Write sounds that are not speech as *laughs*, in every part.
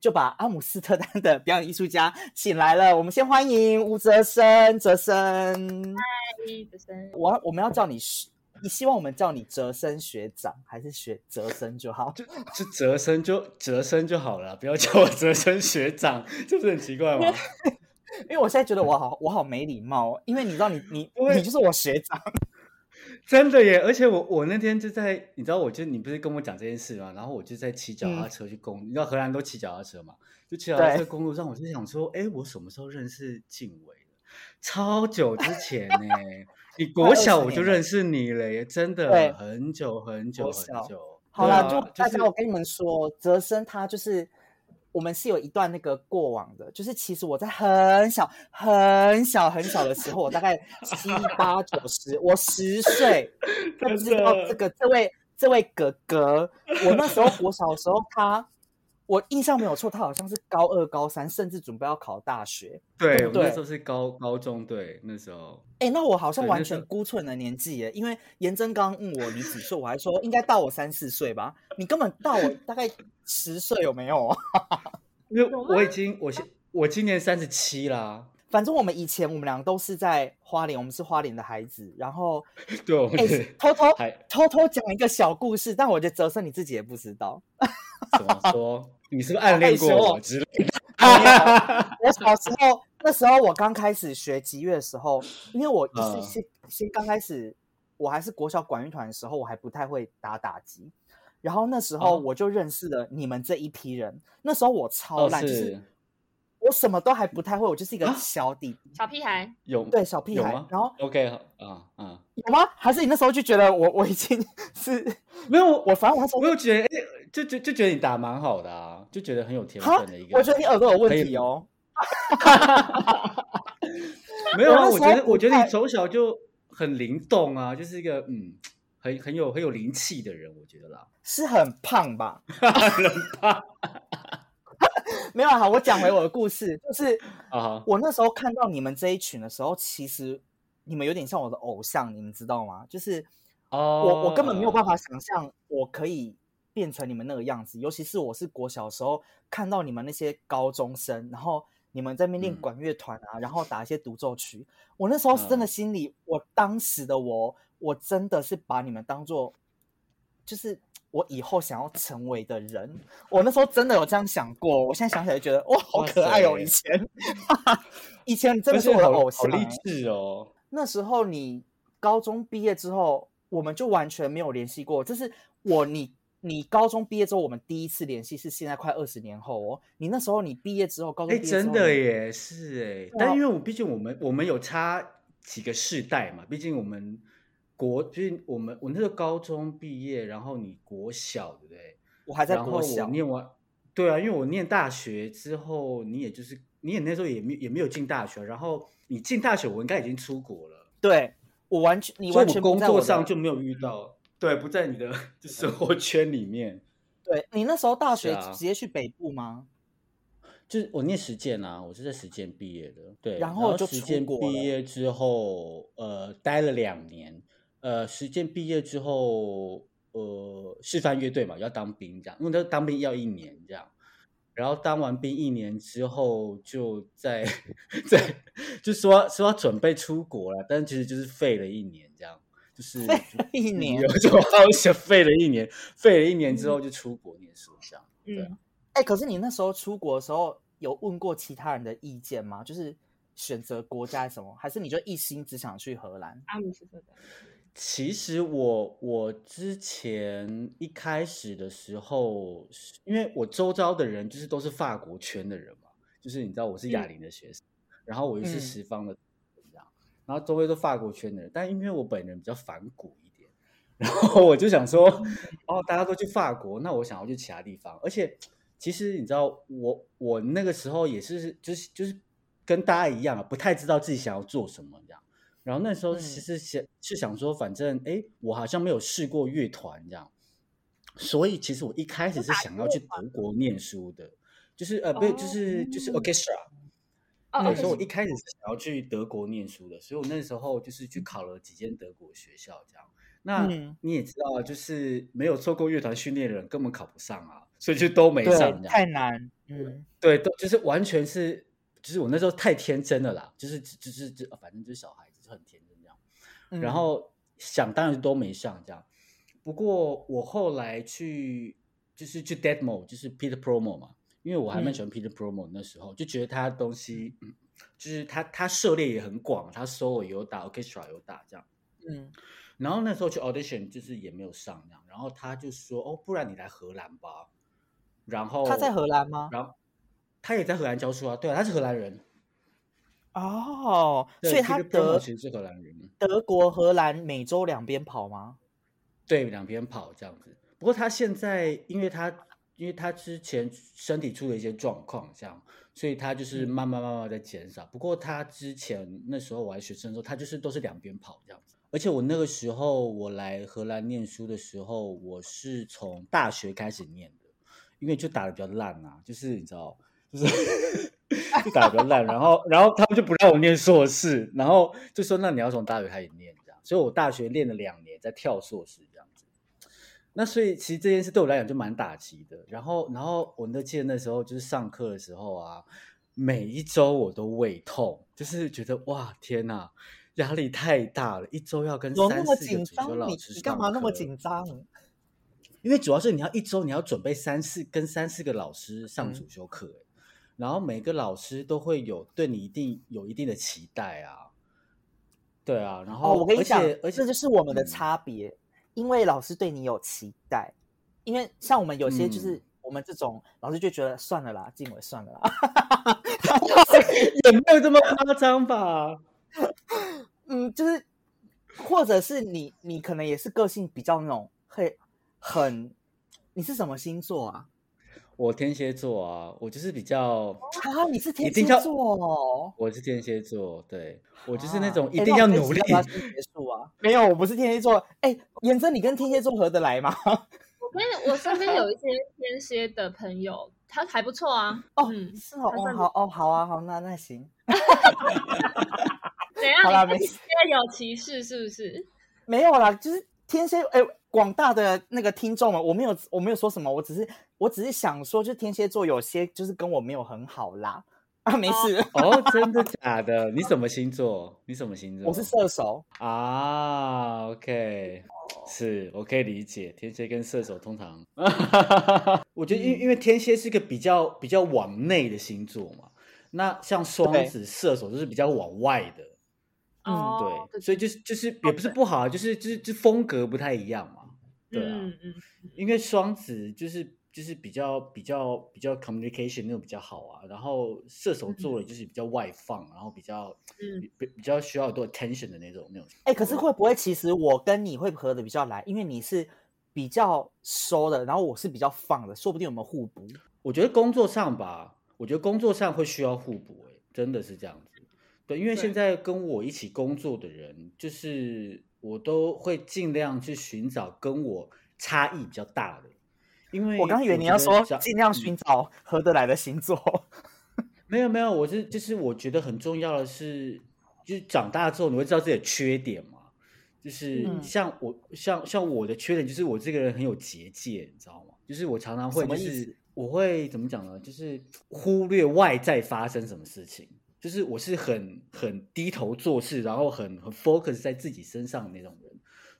就把阿姆斯特丹的表演艺术家请来了。我们先欢迎吴泽生，泽生。嗨，泽生，我我们要叫你，你希望我们叫你泽生学长，还是学泽生就好？就就折身就折身就好了，不要叫我折身学长，这不是很奇怪吗？*laughs* 因为我现在觉得我好我好没礼貌哦，因为你知道你你你就是我学长，真的耶！而且我我那天就在，你知道，我就你不是跟我讲这件事吗？然后我就在骑脚踏车去公，你知道荷兰都骑脚踏车嘛？就骑脚踏车公路上，我就想说，哎，我什么时候认识静伟的？超久之前呢，你 *laughs* 国小我就认识你了耶，真对的很久很久很久。好啦，对啊就大家，我跟你们说，泽生他就是我们是有一段那个过往的，就是其实我在很小很小很小的时候，我大概七八九十，*laughs* 我十岁 *laughs* 不知道这个这位这位哥哥，我那时候我小的时候他。我印象没有错，他好像是高二、高三，甚至准备要考大学。对对对我那时候是高高中，对那时候。哎，那我好像完全估错你的年纪耶，因为颜真刚问我你几岁，我还说应该到我三四岁吧，你根本到我大概十岁有没有啊？*laughs* 因为我已经我现我今年三十七啦，反正我们以前我们俩都是在花莲，我们是花莲的孩子，然后 *laughs* 对，我哎、是偷偷还偷偷讲一个小故事，但我觉得泽生你自己也不知道。怎么说？你是不是暗恋过我之类的？*laughs* 我小时候那时候我刚开始学吉乐的时候，因为我就是嗯先、先刚开始，我还是国小管乐团的时候，我还不太会打打击。然后那时候哦我就认识了你们这一批人。那时候我超哦，烂，就是是我什么都还不太会，我就是一个啊小弟弟，小屁孩，有对小屁孩。然后？OK，好啊啊，有吗？还是你那时候就觉得我我已经 *laughs* 是没有我我反正我那时候我有觉得，哎，就就就觉得你打蛮好的啊，就觉得很有天分的一个。我觉得你耳朵有问题哦。*laughs* 没有啊，我觉得我觉得你从小就很灵动啊，就是一个嗯，很很有很有灵气的人，我觉得啦。是很胖吧？*laughs* 很胖 *laughs* 没有啊，我讲回我的故事，就是啊！我那时候看到你们这一群的时候，其实你们有点像我的偶像，你们知道吗？就是哦，我我根本没有办法想象我可以变成你们那个样子，尤其是我是国小的时候看到你们那些高中生，然后你们在那边练嗯管乐团啊，然后打一些独奏曲，我那时候是真的嗯心里，我当时的我，我真的是把你们当做就是。我以后想要成为的人，我那时候真的有这样想过。我现在想起来觉得哇，好可爱哦！以前，*laughs* 以前你真的是我的好偶像、好励欸。志哦。那时候你高中毕业之后，我们就完全没有联系过。就是我你你高中毕业之后，我们第一次联系是现在快二十年后哦。你那时候你毕业之后，高中哎，真的耶，是哎。但因为我毕竟我们我们有差几个世代嘛，毕竟我们国就是我们我那时候高中毕业，然后你国小对不对？我还在国小，念完，对啊，因为我念大学之后，你也就是你也那时候也没也没有进大学，然后你进大学，我应该已经出国了，对我完全你完全工作上就没有遇到，对，不在你的 *laughs* 生活圈里面。*laughs* 对你那时候大学直接去北部吗？就是我念实践啊，我是在实践毕业的，对，然后就实践毕业之后，呃，待了两年，呃，实践毕业之后，呃，示范乐队嘛，要当兵这样，因为他当兵要一年这样，然后当完兵一年之后，就在 *laughs* 在就说说要准备出国了，但其实就是废了一年就是废了一年有种好想废了一年，废了一年之后就出国念书这样，对啊嗯，哎、可是你那时候出国的时候，有问过其他人的意见吗？就是选择国家什么，还是你就一心只想去荷兰？阿姆斯特丹，其实我我之前一开始的时候，因为我周遭的人就是都是法国圈的人嘛，就是你知道我是哑铃的学生，然后我又是嗯。十方的然后周围都法国圈的人，但因为我本人比较反骨一点，然后我就想说，*laughs* 哦，大家都去法国，那我想要去其他地方，而且其实你知道，我我那个时候也是，就是就是跟大家一样啊，不太知道自己想要做什么这样。然后那时候嗯其实想、是想说，反正哎，我好像没有试过乐团这样，所以其实我一开始是想要去德国念书的，就是呃，不是，就是就是哦 orchestra。哦对，，OK，所以我一开始是想要去德国念书的，所以我那时候就是去考了几间德国学校这样。那嗯你也知道啊，就是没有做过乐团训练的人根本考不上啊，所以就都没上。太难。嗯，对，都就是完全是，就是我那时候太天真了啦，就是就是就反正就是小孩子就很天真这样。嗯然后想当然是都没上这样。不过我后来去就是去 Deadmo，就是 Peter Promo 嘛，因为我还蛮喜欢 Peter Promo 那时候，就觉得他的东西，嗯就是他他涉猎也很广，他 solo 有打，orchestra 有打这样。嗯然后那时候去 audition 就是也没有上这样，然后他就说哦，不然你来荷兰吧。然后他在荷兰吗？然后他也在荷兰教书啊，对啊，他是荷兰人，哦，所以他德其实是荷兰人。德国、荷兰美洲两边跑吗？对，两边跑这样子。不过他现在，因为他因为他之前身体出了一些状况，这样，所以他就是嗯慢慢慢慢在减少。不过他之前那时候我还学生的时候，他就是都是两边跑这样子。而且我那个时候我来荷兰念书的时候，我是从大学开始念的，因为就打的比较烂啊，就是你知道，就是 *laughs* 就打的比较烂，然后然后他们就不让我念硕士，然后就说那你要从大学开始念这样，所以我大学练了两年，再跳硕士。那所以其实这件事对我来讲就蛮打击的。然后然后我那记得那时候就是上课的时候啊，每一周我都胃痛，就是觉得哇天哪，压力太大了，一周要跟有那么三四个紧张？主修老你师你干嘛那么紧张？*laughs* 因为主要是你要一周你要准备三四跟三四个老师上嗯主修课、欸然后每个老师都会有对你一定有一定的期待啊，对啊，然后哦，我跟你讲，而且这就是我们的嗯差别，因为老师对你有期待，因为像我们有些就是嗯我们这种老师就觉得算了啦，静伟算了啦，*laughs* 也没有这么夸张吧？嗯，就是或者是你你可能也是个性比较那种会很，你是什么星座啊？我天蝎座啊，我就是比较，啊，你是天蝎座哦。我是天蝎座，对我就是那啊种一定要努力集。要不要先结束啊？*laughs* 没有，我不是天蝎座。哎，妍珍，你跟天蝎座合得来吗？*laughs* 我跟你我身边有一些天蝎的朋友，他还不错啊。哦，嗯，是哦，哦，好哦，好啊，好，那那行。*laughs* 怎样？好啦没事你对天蝎有歧视是不是？没有啦，就是天蝎，哎，广大的那个听众们，我没有，我没有说什么，我只是，我只是想说，就天蝎座有些就是跟我没有很好啦。啊，没事，哦，真的假的？你什么星座？你什么星座？我是射手。啊，OK，*laughs* 是我可以理解，天蝎跟射手通常，*laughs* 我觉得因为因为天蝎是一个比较比较往内的星座嘛，那像双子、射手就是比较往外的，嗯哦，对，所以就是就是也不是不好啊，就是就是就风格不太一样嘛，对啊，嗯嗯，因为双子就是就是比较比较比较 communication 那种比较好啊，然后射手座的就是比较外放，然后比较嗯比比较需要多 attention 的那种那种。哎，可是会不会其实我跟你会合的比较来，因为你是比较收的，然后我是比较放的，说不定我们互补。我觉得工作上吧，我觉得工作上会需要互补、欸，真的是这样子。对，因为现在跟我一起工作的人，就是我都会尽量去寻找跟我差异比较大的，因为我刚以为你要说尽量嗯寻找合得来的星座。*laughs* 没有没有，我是就是我觉得很重要的是，就是长大之后你会知道自己的缺点嘛。就是嗯像我像像我的缺点就是我这个人很有结界，你知道吗？就是我常常会意就是思我会怎么讲呢？就是忽略外在发生什么事情，就是我是很很低头做事，然后很很 focus 在自己身上的那种人，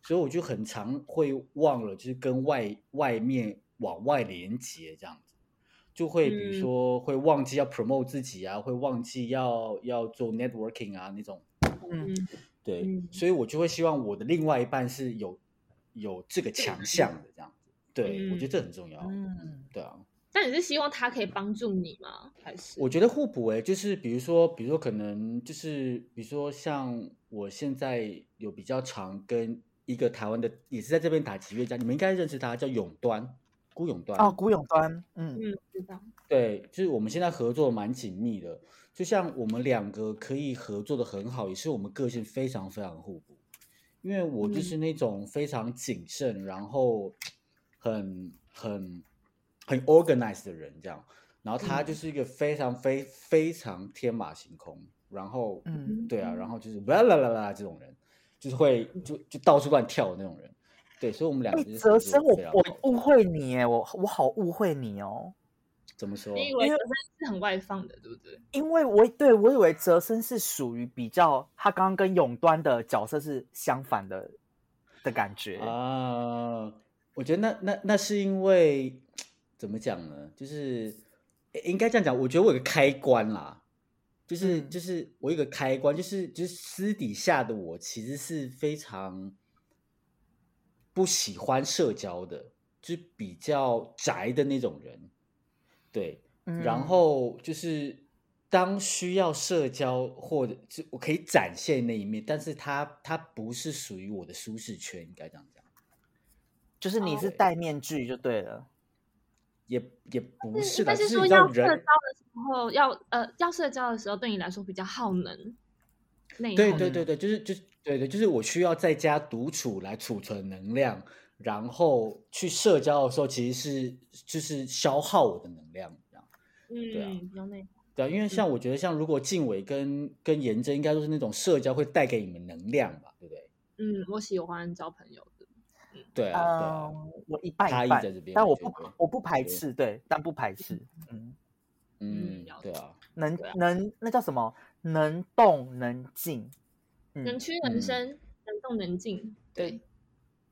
所以我就很常会忘了就是跟外外面往外连接这样子。就会比如嗯说会忘记要 promote 自己啊，会忘记要要做 networking 啊那种，嗯，*laughs* 嗯对，嗯所以我就会希望我的另外一半是有有这个强项的这样子，对、我觉得这很重要，嗯，对啊，那你是希望他可以帮助你吗？还是我觉得互补诶、就是比如说，比如说可能就是比如说像我现在有比较常跟一个台湾的也是在这边打击乐家，你们应该认识他，叫永端。孤勇端哦，孤勇端，嗯嗯，知道。对，就是我们现在合作蛮紧密的，就像我们两个可以合作的很好，也是我们个性非常非常互补。因为我就是那种非常谨慎，然后很很很 organized 的人，这样，然后他就是一个非常非非常天马行空，然后嗯对啊，然后就是啦啦啦啦这种人，就是会就就到处乱跳的那种人。对，所以我们两哎个就是泽生，我我误会你哎，我我好误会你哦，怎么说？你以为因为泽森是很外放的，对不对？因为我对我以为泽生是属于比较，他刚刚跟永端的角色是相反的的感觉。啊，我觉得那那那是因为怎么讲呢？就是诶应该这样讲，我觉得我有个开关啦，就是、嗯就是我有个开关，就是就是私底下的我其实是非常不喜欢社交的，就是比较宅的那种人，对，然嗯。后就是当需要社交或者就我可以展现那一面，但是他他不是属于我的舒适圈，应该这样讲，就是你是哦戴面具就对了。也也不是应的，但是说要社交的时候，要呃要社交的时候，对你来说比较耗能，内耗嗯对对对对，就是就是对对，就是我需要在家独处来储存能量，然后去社交的时候，其实是就是消耗我的能量，这样。对啊嗯，比较内耗。对啊，因为像我觉得，像如果静伟跟跟颜真，应该都是那种社交会带给你们能量吧，对不对？嗯，我喜欢交朋友的。对啊，对啊。嗯，我一半差一半异在这边但我不我不排斥，对，但不排斥。*laughs* 嗯，嗯，对啊，能啊能那叫什么？能动能静。嗯，能屈能伸，能动能静。对，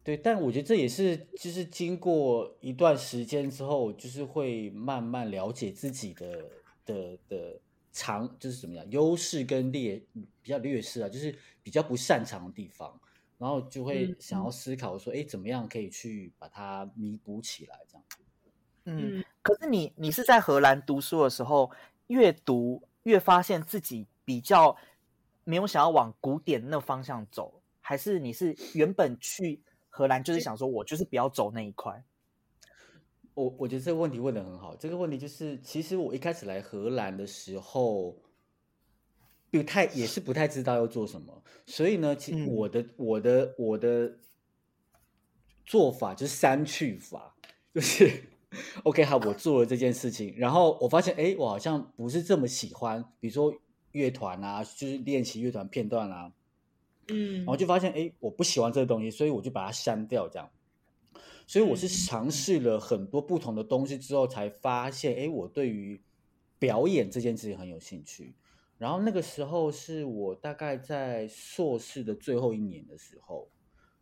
对，但我觉得这也是，就是经过一段时间之后，就是会慢慢了解自己的的的长，就是怎么样，优势跟劣比较劣势啊，就是比较不擅长的地方，然后就会嗯想要思考说，哎、怎么样可以去把它弥补起来，这样。嗯，嗯，可是你你是在荷兰读书的时候，越读越发现自己比较没有想要往古典那方向走，还是你是原本去荷兰就是想说我就是不要走那一块？我我觉得这个问题问的很好。这个问题就是，其实我一开始来荷兰的时候，不太也是不太知道要做什么，所以呢，其实我的、我的我的做法就是三去法，就是 OK 好，我做了这件事情，然后我发现，哎，我好像不是这么喜欢，比如说乐团啊，就是练习乐团片段啊，嗯，然后就发现，哎，我不喜欢这个东西，所以我就把它删掉，这样。所以我是嗯尝试了很多不同的东西之后，才发现，哎，我对于表演这件事情很有兴趣。然后那个时候是我大概在硕士的最后一年的时候，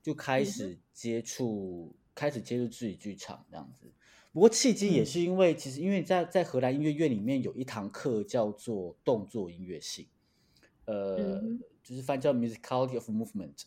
就开嗯始接触，开始接触自己剧场这样子。不过契机也嗯是因为，其实因为在在荷兰音乐院里面有一堂课叫做动作音乐性，呃，嗯就是翻叫 musicality of movement，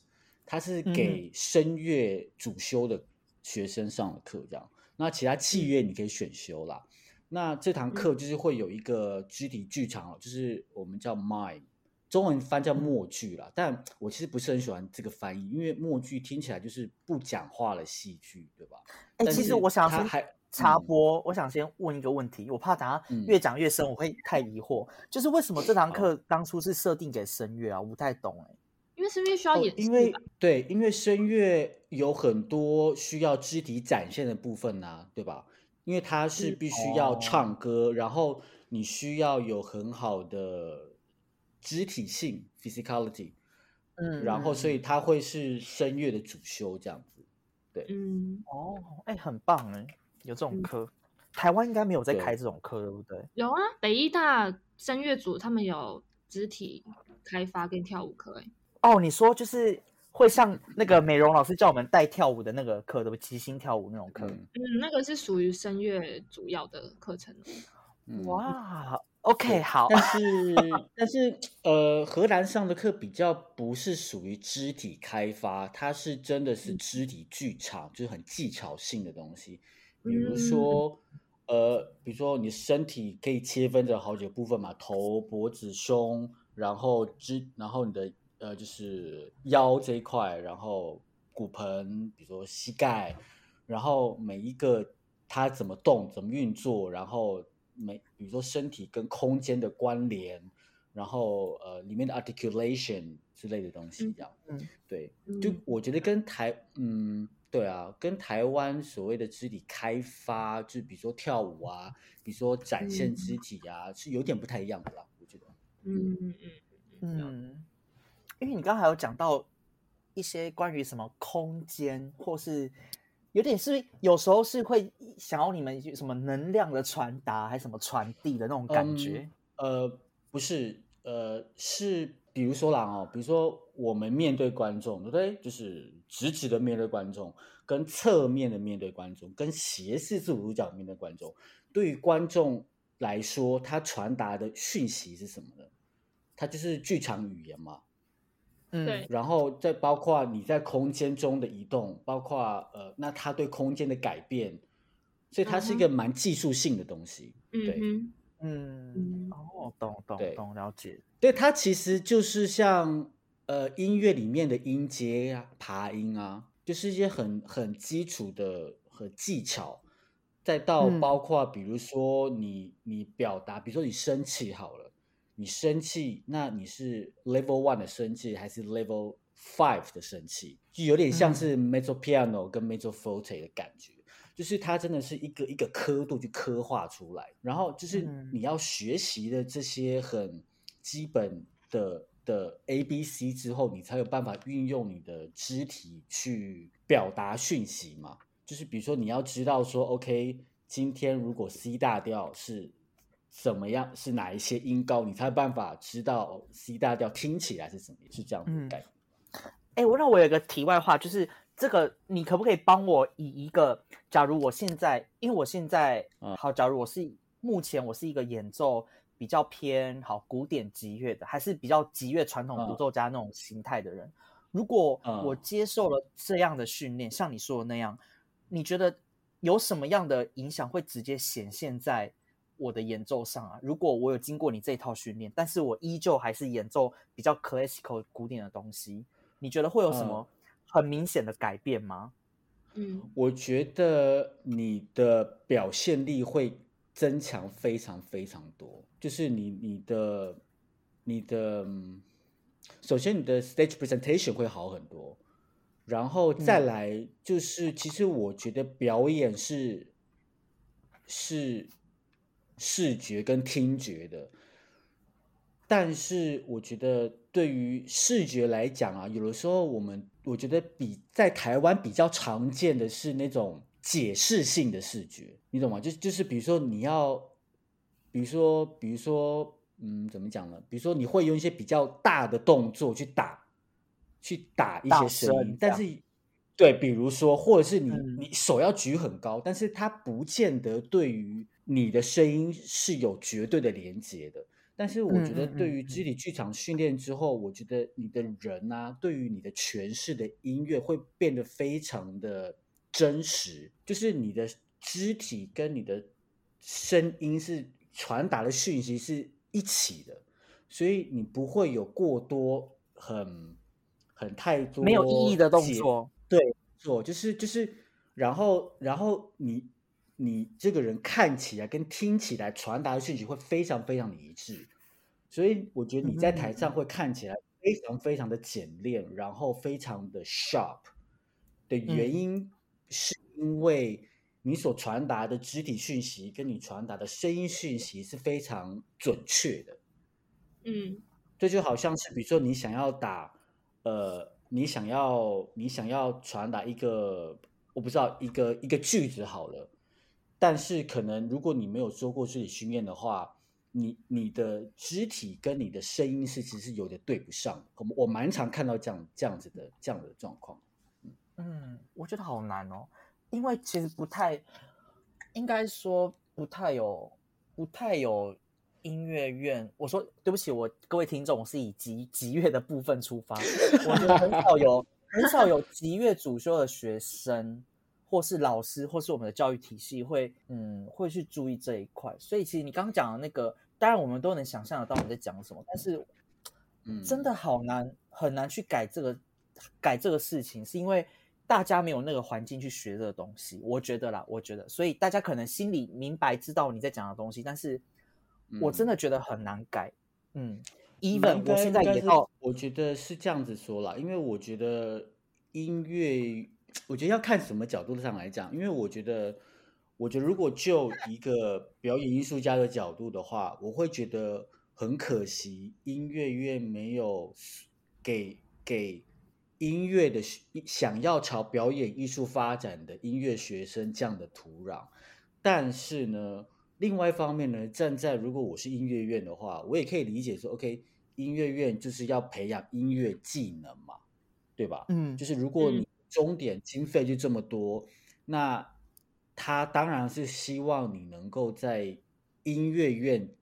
它是嗯给声乐主修的学生上的课，这样。那其他器乐你可以选修啦。那这堂课就是会有一个肢体剧场哦，就是我们叫 mime，中文翻叫默剧啦。但我其实不是很喜欢这个翻译，因为默剧听起来就是不讲话的戏剧，对吧？哎、其实我想说还嗯插播，我想先问一个问题，我怕等下嗯越讲越深，我会太疑惑。就是为什么这堂好课当初是设定给声乐啊？我不太懂哎、因为声乐需要哦演戏因为吧对，因为声乐有很多需要肢体展现的部分呐、对吧？因为它是嗯必须要哦唱歌，然后你需要有很好的肢体性 （physicality），嗯，然后所以以它会是声乐的主修这样子。对嗯，哦，哎、很棒哎、有这种嗯课，台湾应该没有在对开这种课，对不对？有啊，北医大声乐组他们有肢体开发跟跳舞课，哎，哦，你说就是会像那个美容老师叫我们带跳舞的那个课，对不对？即兴跳舞那种课。嗯嗯，那个是属于声乐主要的课程哇，OK，好，但是但是呃，荷兰上的课比较不是属于肢体开发，它是真的是肢体剧场，就是很技巧性的东西。比如嗯。说，呃，比如说你身体可以切分成好几个部分嘛，头、脖子、胸，然后肢，然后你的呃就是腰这一块，然后骨盆，比如说膝盖，然后每一个它怎么动、怎么运作，然后每比如说身体跟空间的关联，然后呃里面的 articulation 之类的东西，这样，嗯。对，就嗯。我觉得跟台，嗯，对啊，跟台湾所谓的肢体开发，就比如说跳舞啊，比如说展现肢体啊，是有点不太一样的啦，我觉得。嗯嗯嗯嗯嗯，因为你刚刚还有讲到一些关于什么空间，或是有点是有时候是会想要你们什么能量的传达，还是什么传递的那种感觉。嗯呃，不是，呃，是比如说啦哦，比如说我们面对观众，对不对？就是直直的面对观众，跟侧面的面对观众，跟斜视四五度角面对观众。对于观众来说，他传达的讯息是什么呢？它就是剧场语言嘛。嗯，对然后再包括你在空间中的移动，包括呃，那它对空间的改变，所以它是一个蛮技术性的东西。对，嗯嗯嗯，哦，懂懂懂，了解。对，它其实就是像呃音乐里面的音阶啊、爬音啊，就是一些很很基础的和技巧，再到嗯包括比如说你你表达，比如说你生气好了，你生气，那你是 level one 的生气还是 level five 的生气，就有点像嗯是 mezzo piano 跟 mezzo forte 的感觉。就是它真的是一个一个刻度去刻画出来，然后就是嗯你要学习的这些很基本的的 A B C 之后，你才有办法运用你的肢体去表达讯息嘛。就是比如说你要知道说，OK，今天如果 C 大调是怎么样，是哪一些音高，你才有办法知道哦 C 大调听起来是怎么，是这样的嗯概念。哎，我那我有一个题外话，就是这个，你可不可以帮我以一个，假如我现在，因为我现在，嗯。好，假如我是目前我是一个演奏比较偏好古典吉乐的，还是比较吉乐传统独嗯奏家那种形态的人，如果嗯。我接受了这样的训练，像你说的那样，你觉得有什么样的影响会直接显现在我的演奏上啊？如果我有经过你这一套训练，但是我依旧还是演奏比较 classical 古典的东西，你觉得会有什么很明显的改变吗？嗯。我觉得你的表现力会增强非常非常多，就是你你的你的，嗯首先你的 stage presentation 会好很多，然后再嗯。来就是，其实我觉得表演是是视觉跟听觉的，但是我觉得对于视觉来讲啊，有的时候我们我觉得比在台湾比较常见的是那种解释性的视觉，你懂吗？就就是比如说你要，比如说比如说嗯，怎么讲呢？比如说你会用一些比较大的动作去打，去打一些声音，但是对，比如说或者是你嗯你手要举很高，但是它不见得对于你的声音是有绝对的连接的。但是我觉得，对于肢体。剧场训练之后，我觉得你的人啊，对于你的诠释的音乐会变得非常的真实，就是你的肢体跟你的声音是传达的讯息是一起的，所以你不会有过多很很太多没有意义的动作，对，做，就是就是，然后然后你你这个人看起来跟听起来传达的讯息会非常非常的一致，所以我觉得你在台上会看起来非常非常的简练，然后非常的 sharp 的原嗯。因是因为你所传达的肢体讯息跟你传达的声音讯息是非常准确的。嗯。这就好像是，比如说你想要打，呃，你想要你想要传达一个，我不知道一个一个句子好了，但是可能如果你没有做过肢体训练的话，你你的肢体跟你的声音是其实有点对不上。我我蛮常看到这样这样子的这样的状况。嗯，我觉得好难哦，因为其实不太，应该说不太有，不太有音乐院。我说对不起，我各位听众，我是以吉吉乐的部分出发，我觉得很少有很少有吉乐主修的学生，或是老师，或是我们的教育体系会嗯会去注意这一块。所以其实你刚刚讲的那个，当然我们都能想象得到你在讲什么，但是嗯，真的好难，很难去改这个改这个事情，是因为大家没有那个环境去学这个东西，我觉得啦，我觉得，所以大家可能心里明白知道你在讲的东西，但是我真的觉得很难改。嗯，even 我现在也到，我觉得是这样子说啦，因为我觉得音乐，我觉得要看什么角度上来讲，因为我觉得，我觉得如果就一个表演艺术家的角度的话，我会觉得很可惜，音乐院没有给给音乐的想要朝表演艺术发展的音乐学生这样的土壤，但是呢。另外一方面呢，站在如果我是音乐院的话，我也可以理解说，OK，音乐院就是要培养音乐技能嘛，对吧？嗯，就是如果你终点经费就这么多，那他当然是希望你能够在音乐院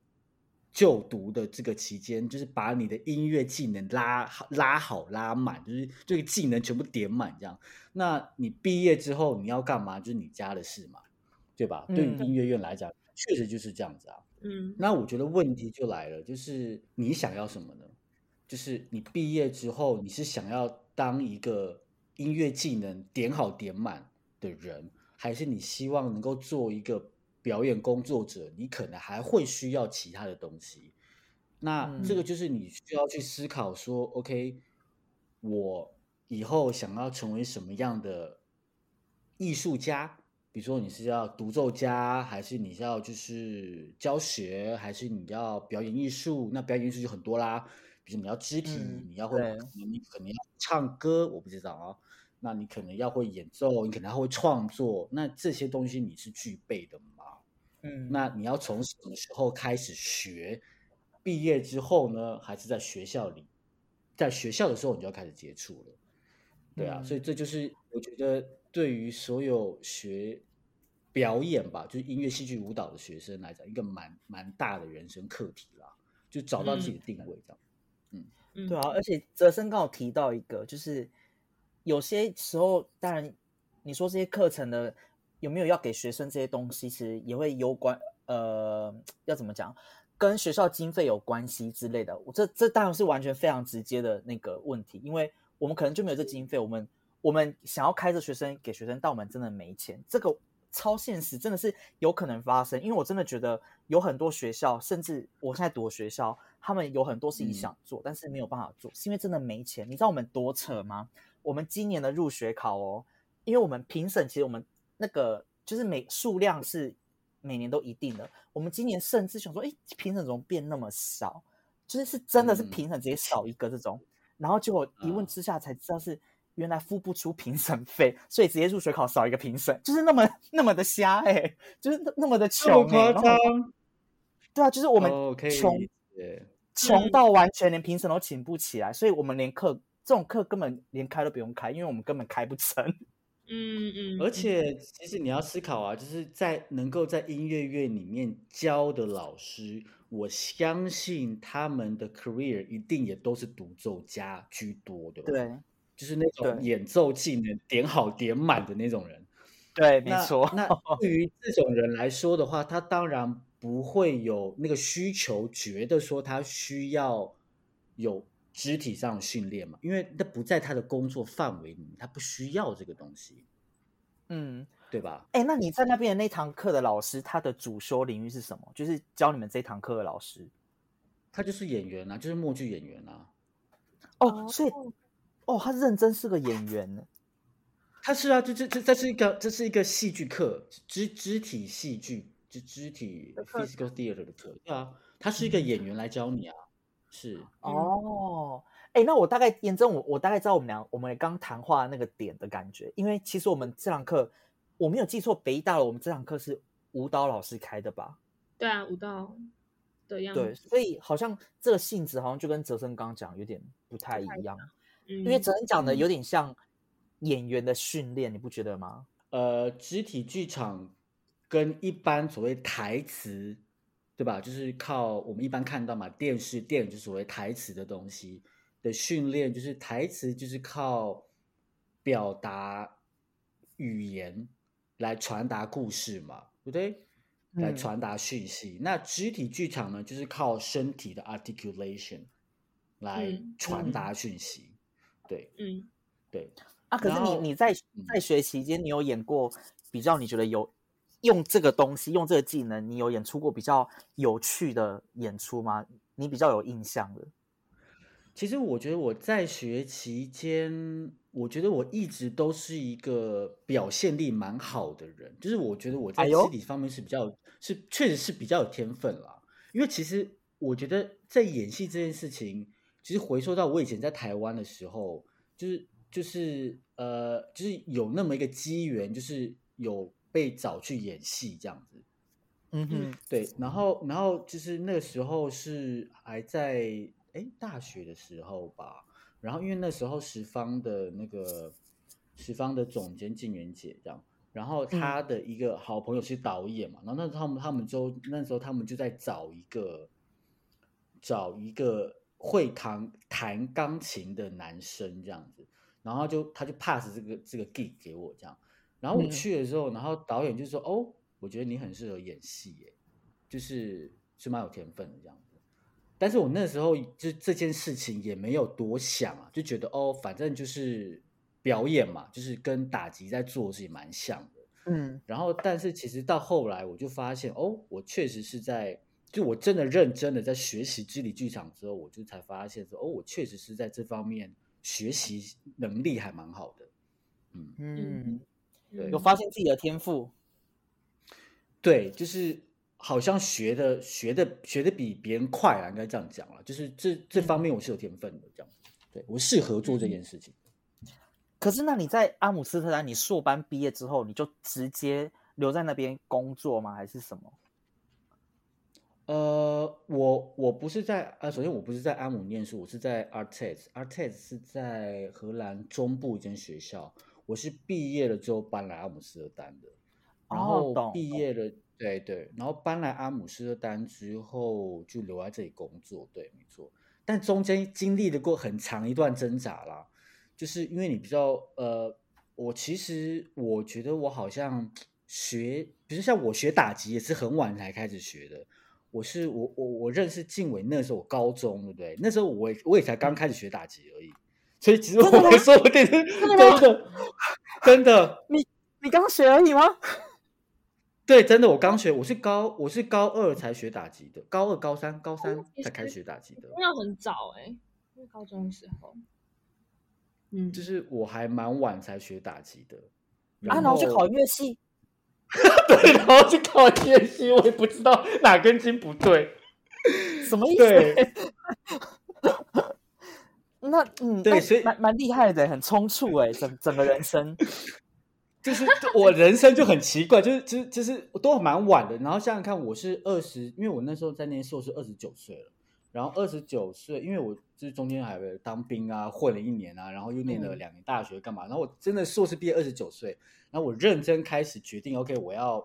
就读的这个期间，就是把你的音乐技能拉拉好拉满，就是这个技能全部点满这样。那你毕业之后你要干嘛？就是你家的事嘛，对吧？对于音乐院来讲。确实就是这样子啊，嗯，那我觉得问题就来了，就是你想要什么呢？就是你毕业之后，你是想要当一个音乐技能点好点满的人，还是你希望能够做一个表演工作者？你可能还会需要其他的东西。那这个就是你需要去思考说，OK，我以后想要成为什么样的艺术家？比如说你是要独奏家，还是你要就是教学，还是你要表演艺术？那表演艺术就很多啦。比如你要肢体，你要会，你可能要唱歌，我不知道啊。那你可能要会演奏，你可能还会创作。那这些东西你是具备的吗？嗯。那你要从什么时候开始学？毕业之后呢，还是在学校里？在学校的时候你就要开始接触了。对啊，所以这就是我觉得。对于所有学表演吧，就是音乐、戏剧、舞蹈的学生来讲，一个蛮蛮大的人生课题啦，就找到自己的定位这样。嗯，对啊，而且泽生刚好提到一个，就是有些时候，当然你说这些课程的有没有要给学生这些东西，其实也会有关，呃，要怎么讲，跟学校经费有关系之类的。我这这当然是完全非常直接的那个问题，因为我们可能就没有这经费，我们。我们想要开着学生给学生，但我们真的没钱，这个超现实，真的是有可能发生。因为我真的觉得有很多学校，甚至我现在读的学校，他们有很多事情想做，但是没有办法做，是因为真的没钱。你知道我们多扯吗？我们今年的入学考哦，因为我们评审其实我们那个就是每数量是每年都一定的，我们今年甚至想说，哎，评审怎么变那么少？就是是真的是评审直接少一个这种，然后结果一问之下才知道是。原来付不出评审费，*laughs* 所以直接入学考少一个评审，就是那么 *laughs* 那么的瞎哎，就是那么的穷夸张。对啊，就是我们穷，穷到完全连评审都请不起来，所以我们连课这种课根本连开都不用开，因为我们根本开不成。*laughs* 嗯嗯。而且其实你要思考啊，就是在能够在音乐院里面教的老师，我相信他们的 career 一定也都是独奏家居多的。对。就是那种演奏技能点好点满的那种人，对，没错。那 *laughs* 对于这种人来说的话，他当然不会有那个需求，觉得说他需要有肢体上的训练嘛，因为那不在他的工作范围里，他不需要这个东西。嗯，对吧？哎，那你在那边的那堂课的老师，他的主修领域是什么？就是教你们这堂课的老师，他就是演员啊，就是默剧演员啊。哦，所以。哦，他认真是个演员呢。他是啊，这这这这是一个这是一个戏剧课，肢肢体戏剧，就肢体 physical theater 的课。对啊，他是一个演员来教你啊。是哦，哎，那我大概验证我我大概知道我们俩我们刚谈话那个点的感觉，因为其实我们这堂课我没有记错，北大了，我们这堂课是舞蹈老师开的吧？对啊，舞蹈的样子。对，所以好像这个性质好像就跟泽生刚刚讲有点不太一样。因为哲恩讲的有点像演员的训练，你不觉得吗？呃，肢体剧场跟一般所谓台词，对吧？就是靠我们一般看到嘛，电视、电影就所谓台词的东西的训练，就是台词就是靠表达语言来传达故事嘛，对不对？来传达讯息。那肢体剧场呢，就是靠身体的 articulation 来传达讯息。对，嗯，对，啊，可是你你在嗯在学期间，你有演过比较你觉得有用这个东西，用这个技能，你有演出过比较有趣的演出吗？你比较有印象的？其实我觉得我在学期间，我觉得我一直都是一个表现力蛮好的人，就是我觉得我在哎呦肢体方面是比较是确实是比较有天分啦。因为其实我觉得在演戏这件事情，其实回溯到我以前在台湾的时候，就是就是呃，就是有那么一个机缘，就是有被找去演戏这样子。嗯哼，对，然后然后就是那个时候是还在哎大学的时候吧，然后因为那时候十方的那个十方的总监静媛姐这样，然后她的一个好朋友是导演嘛，然后那时候他们他们就那时候他们就在找一个找一个会弹弹钢琴的男生这样子，然后就他就 pass 这个这个 gig 给我这样，然后我嗯去的时候，然后导演就说哦。我觉得你很适合演戏，耶，就是是蛮有天分的这样子。但是我那时候就这件事情也没有多想啊，就觉得哦，反正就是表演嘛，就是跟打击在做的事情蛮像的。嗯然后，但是其实到后来我就发现，哦，我确实是在，就我真的认真的在学习肢体剧场之后，我就才发现说，哦，我确实是在这方面学习能力还蛮好的。嗯，嗯，对有发现自己的天赋。对，就是好像学的学的学的比别人快啊，应该这样讲了。就是这这方面我是有天分的，这样。对我适合做这件事情。可是，那你在阿姆斯特丹，你硕班毕业之后，你就直接留在那边工作吗？还是什么？呃，我我不是在呃，首先我不是在阿姆念书，我是在 Artes，Artes 是在荷兰中部一间学校。我是毕业了之后搬来阿姆斯特丹的。然哦后毕业了，对对，然后搬来阿姆斯特丹之后就留在这里工作，对，没错。但中间经历了过很长一段挣扎啦，就是因为你比较呃，我其实我觉得我好像学，比如像我学打击也是很晚才开始学的。我是我我我认识静伟那时候我高中对不对？那时候我也我也才刚开始学打击而已，所以其实我说不定是真的真的你你刚学而已吗？*laughs* 对，真的，我刚学，我是高，我是高二才学打击的，高二、高三、高三才开始实学打击的，那很早哎、因为高中的时候，嗯，就是我还蛮晚才学打击的。啊，然后去考音乐系。*laughs* 对，然后去考乐器，我也不知道哪根筋不对。什么意思？对，*laughs* 那嗯，对所以蛮蛮厉害的，很冲突哎，整整个人生。*laughs* 就是我人生就很奇怪，就是就是就是都蛮晚的。然后想想看，我是二十，因为我那时候在念硕士二十九岁了。然后二十九岁，因为我就是中间还有当兵啊，混了一年啊，然后又念了嗯两年大学干嘛？然后我真的硕士毕业二十九岁，然后我认真开始决定，OK，我要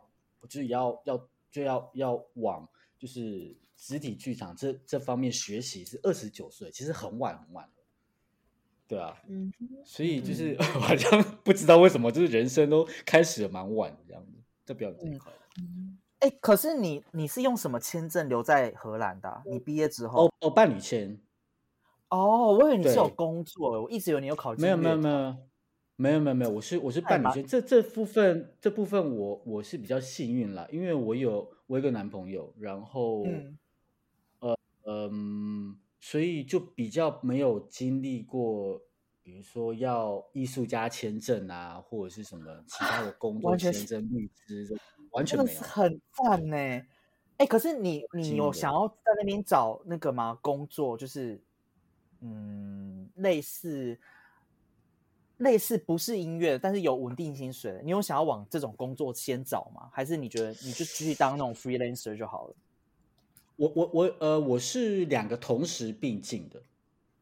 我就是要要就要要往就是肢体剧场这这方面学习，是二十九岁，其实很晚很晚了。对啊，嗯，所以就是、*laughs* 好像不知道为什么，就是人生都开始的蛮晚这样子，这表演这一块。哎，可是你你是用什么签证留在荷兰的啊、你毕业之后哦？哦，伴侣签。哦，我以为你是有工作，我一直以为你有考没有没有没有没有没有没有，我是我是伴侣签，这这部分这部分我我是比较幸运啦，因为我有我有一个男朋友，然后嗯。嗯，所以就比较没有经历过，比如说要艺术家签证啊，或者是什么其他的工作签证、律师，这完全。是很赞呢。哎，可是你你有想要在那边找那个吗？工作就是嗯，类似类似不是音乐，但是有稳定薪水的，你有想要往这种工作先找吗？还是你觉得你就继续当那种 freelancer 就好了？我我我呃，我是两个同时并进的，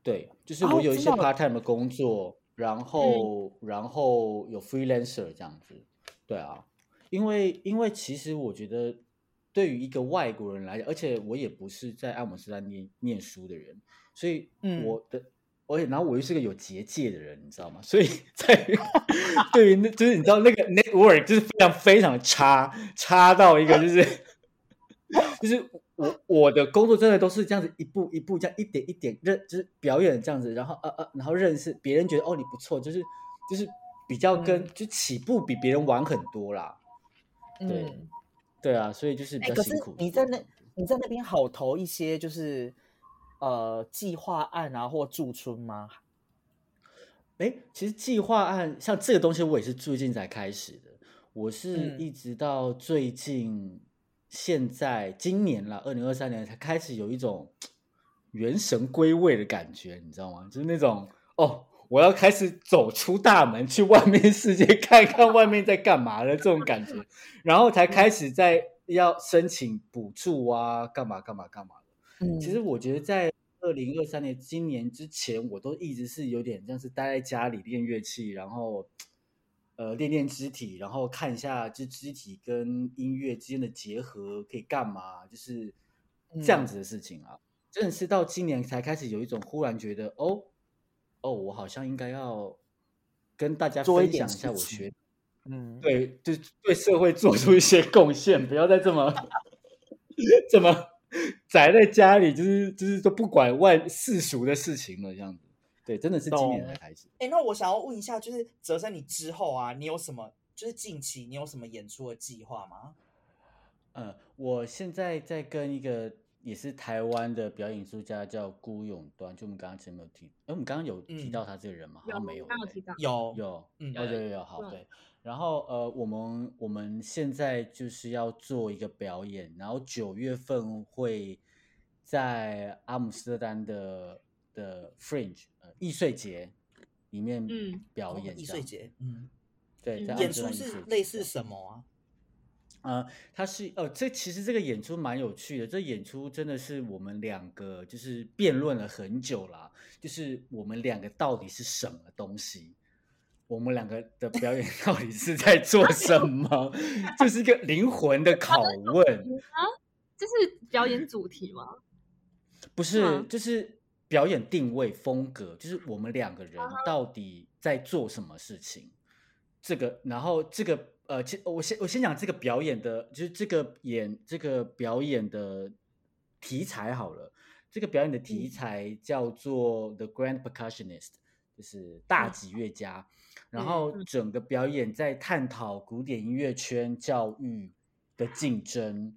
对，就是哦我有一些 part time 的工作，然后、然后有 freelancer 这样子，对啊，因为因为其实我觉得对于一个外国人来讲，而且我也不是在阿姆斯特丹念念书的人，所以嗯我的。而且，然后我又是个有结界的人，你知道吗？所以在对于那，就是你知道那个 network 就是非常非常差，差到一个就是就是我我的工作真的都是这样子一步一步这样一点一点认，就是表演这样子，然后呃呃，然后认识别人觉得哦你不错，就是就是比较跟、嗯就起步比别人晚很多啦。对嗯，对啊，所以就是比较辛苦。你在那你在那边好投一些就是呃计划案啊或驻村吗？哎，其实计划案像这个东西，我也是最近才开始的。我是嗯一直到最近，现在今年了，二零二三年才开始有一种 *tsk* 元神归位的感觉，你知道吗？就是那种哦，我要开始走出大门，去外面世界看看外面在干嘛了这种感觉，*laughs* 然后才开始在要申请补助啊，干嘛干嘛干嘛的。嗯其实我觉得在二零二三年今年之前，我都一直是有点像是待在家里练乐器，然后呃练练肢体，然后看一下这肢体跟音乐之间的结合可以干嘛，就是这样嗯子的事情啊。真的是到今年才开始有一种忽然觉得，哦哦，我好像应该要跟大家分享一下我学嗯，对，就对社会做出一些贡献，不要再这么 *laughs* 这么宅在家里，就是就是都不管外世俗的事情了，这样子。对，真的是今年才开始。哎、那我想要问一下，就是泽生，你之后啊，你有什么就是近期你有什么演出的计划吗？嗯，我现在在跟一个也是台湾的表演艺术家叫辜永端，就我们刚刚前面有提，哎，我们刚刚有提嗯。到他这个人吗？好像没有，有提到，有，有，有有有，好，对。对。然后呃，我们我们现在就是要做一个表演，然后九月份会在阿姆斯特丹的的 Fringe 呃易碎节里面表演，易碎，节，嗯，对，嗯。在阿姆斯特演出是类似什么啊？呃，他是呃，这其实这个演出蛮有趣的。这演出真的是我们两个就是辩论了很久啦，就是我们两个到底是什么东西，我们两个的表演 *laughs* 到底是在做什么，这是一个灵魂的拷问啊，这是表演主题吗？*laughs* 不是吗就是表演定位风格，就是我们两个人到底在做什么事情。这个，然后这个呃，其我先我先讲这个表演的，就是这个演这个表演的题材好了。这个表演的题嗯材叫做 The Grand Percussionist，就是大嗯吉乐家。然嗯后嗯整个表演在探讨古典音乐圈教育的竞争，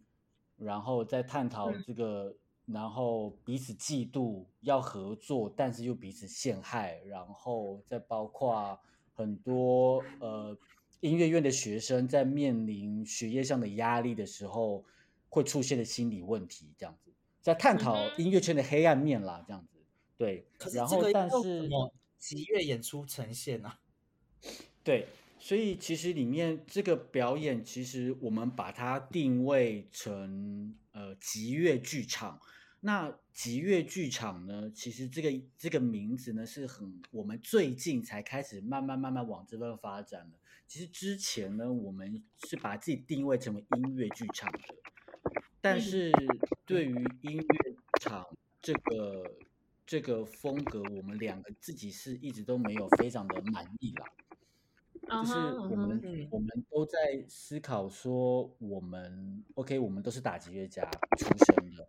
然后在探讨嗯这个，然后彼此嫉妒，要合作，但是又彼此陷害，然后再包括很多呃音乐院的学生在面临学业上的压力的时候，会出现的心理问题，这样子，在探讨音乐圈的黑暗面啦，这样子，对可，是然后这个要但是怎么吉乐演出呈现啊？*laughs* 对，所以其实里面这个表演，其实我们把它定位成呃吉乐剧场。那吉乐剧场呢，其实这个这个名字呢是很我们最近才开始慢慢慢慢往这边发展的。其实之前呢，我们是把自己定位成为音乐剧场的，但嗯是对于音乐场这个这个风格，我们两个自己是一直都没有非常的满意啦。就是我们、嗯我们都在思考说，我们 OK，我们都是打击乐家出身的，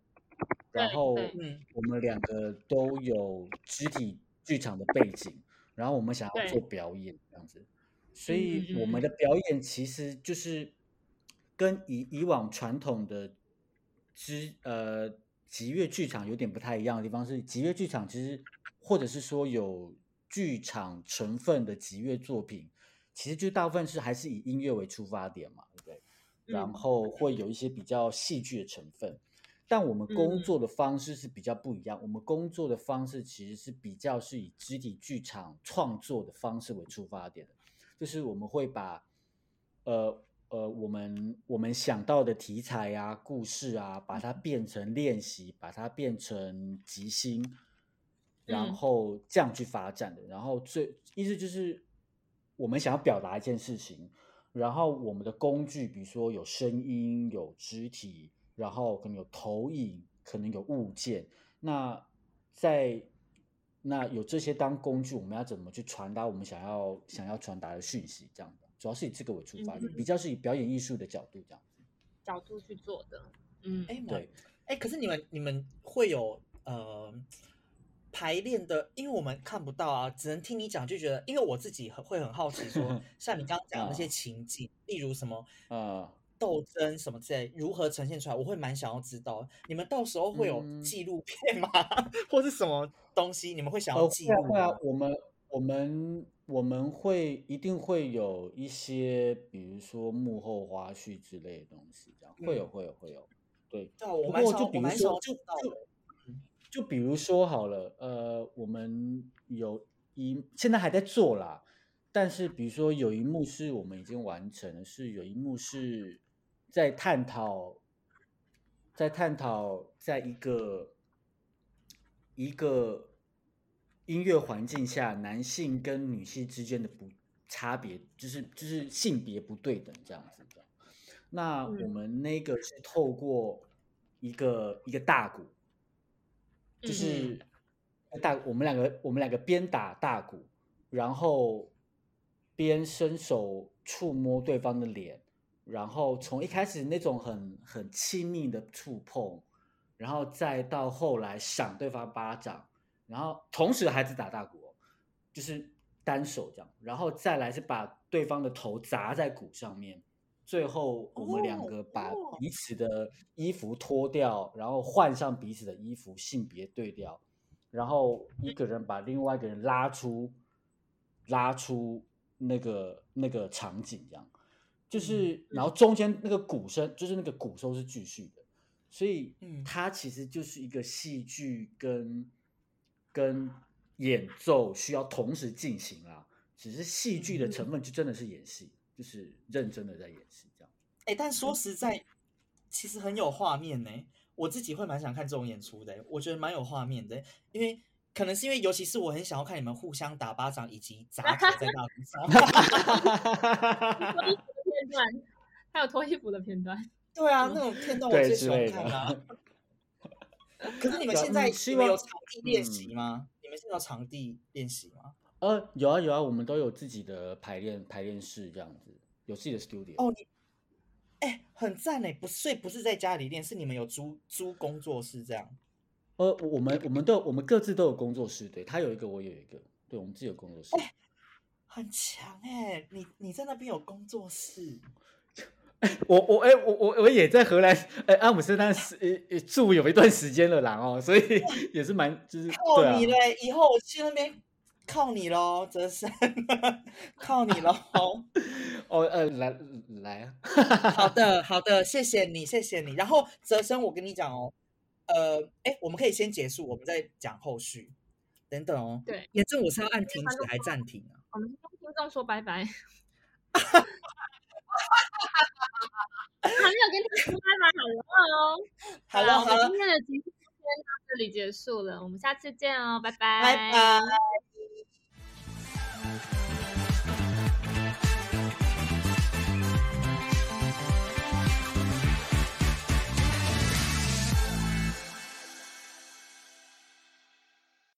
然后嗯我们两个都有肢体剧场的背景，然后我们想要做表演这样子，所以我们的表演其实就是跟以以往传统的之呃集乐剧场有点不太一样的地方是，集乐剧场其实或者是说有剧场成分的集乐作品，其实就大部分是还是以音乐为出发点嘛，对不对？然嗯后会有一些比较戏剧的成分，但我们工嗯作的方式是比较不一样。我们工作的方式其实是比较是以肢体剧场创作的方式为出发点的，就是我们会把呃呃我们我们想到的题材啊、故事啊，把它变成练习，把它变成即兴，然嗯后这样去发展的。然后最意思就是我们想要表达一件事情，然后我们的工具，比如说有声音、有肢体，然后可能有投影，可能有物件。那在那有这些当工具，我们要怎么去传达我们想要想要传达的讯息？这样的，主要是以这个为出发点，嗯比较是以表演艺术的角度这样子。角度去做的，嗯，哎，蛮对，哎，可是你们你们会有呃，排练的，因为我们看不到啊，只能听你讲，就觉得，因为我自己很会很好奇说，*laughs* 像你刚刚讲的那些情景，例如什么啊，斗争什么之类，如何呈现出来，我会蛮想要知道。你们到时候会有嗯纪录片吗？*laughs* 或是什么东西？你们会想要呃，记录吗？，我们我们我们会一定会有一些，比如说幕后花絮之类的东西，这样会有嗯会有会有，对。对啊，我不蛮想要，过就比如说，就。就比如说好了，呃，我们有一现在还在做啦，但是比如说有一幕是我们已经完成了，是有一幕是在探讨，在探讨在一个一个音乐环境下，男性跟女性之间的不差别，就是就是性别不对等这样子的。那我嗯们那个是透过一个一个大鼓，就嗯是大我们两个我们两个边打大鼓，然后边伸手触摸对方的脸，然后从一开始那种很很亲密的触碰，然后再到后来赏对方巴掌，然后同时还是打大鼓、哦，就是单手这样，然后再来是把对方的头砸在鼓上面，最后我们两哦个把哦彼此的衣服脱掉，然后换上彼此的衣服，性别对调，然后一个人把另外一个人拉出拉出那个那个场景，这样就是，然后中间那个鼓声就是那个鼓声是继续的，所以嗯。它其实就是一个戏剧跟跟演奏需要同时进行啦，只是戏剧的成分就真的是演戏，就是认真的在演戏这样。哎、但说实在，其实很有画面呢。我自己会蛮想看这种演出的，我觉得蛮有画面的，因为可能是因为，尤其是我很想要看你们互相打巴掌以及砸头在大鼓上。*laughs* 段，还有脱衣服的片段。对啊，那种片段我最喜欢看啊。*laughs* 可是你们现在嗯希你们有望场地练嗯习吗？你们现在有场地练习吗？呃，有啊有啊，我们都有自己的排练排练室这样子，有自己的 studio。哦，你哎、很赞哎，不是，所以不是在家里练，是你们有租租工作室这样。呃，我们我们都我们各自都有工作室，对他有一个，我有一个，对我们自己有工作室。很强哎，你你在那边有工作室，*laughs* 我我哎、我我我也在荷兰哎、阿姆斯特丹是呃呃住有一段时间了啦哦，所以也是蛮就是靠你，嘞！以后我去那边靠你喽，泽生，靠你喽。*laughs* *laughs* 哦呃来来啊，好的，好的，谢谢你，谢谢你。然后泽生，我跟你讲哦，呃，哎，我们可以先结束，我们再讲后续。等等哦，对，严正我是要按停止还暂停啊？我们跟听众说拜拜，*laughs* 还没有跟你们拜拜，好了哦，*laughs* 好了，我们今天的节目先到这里结束了，我们下次见哦，拜拜，拜拜。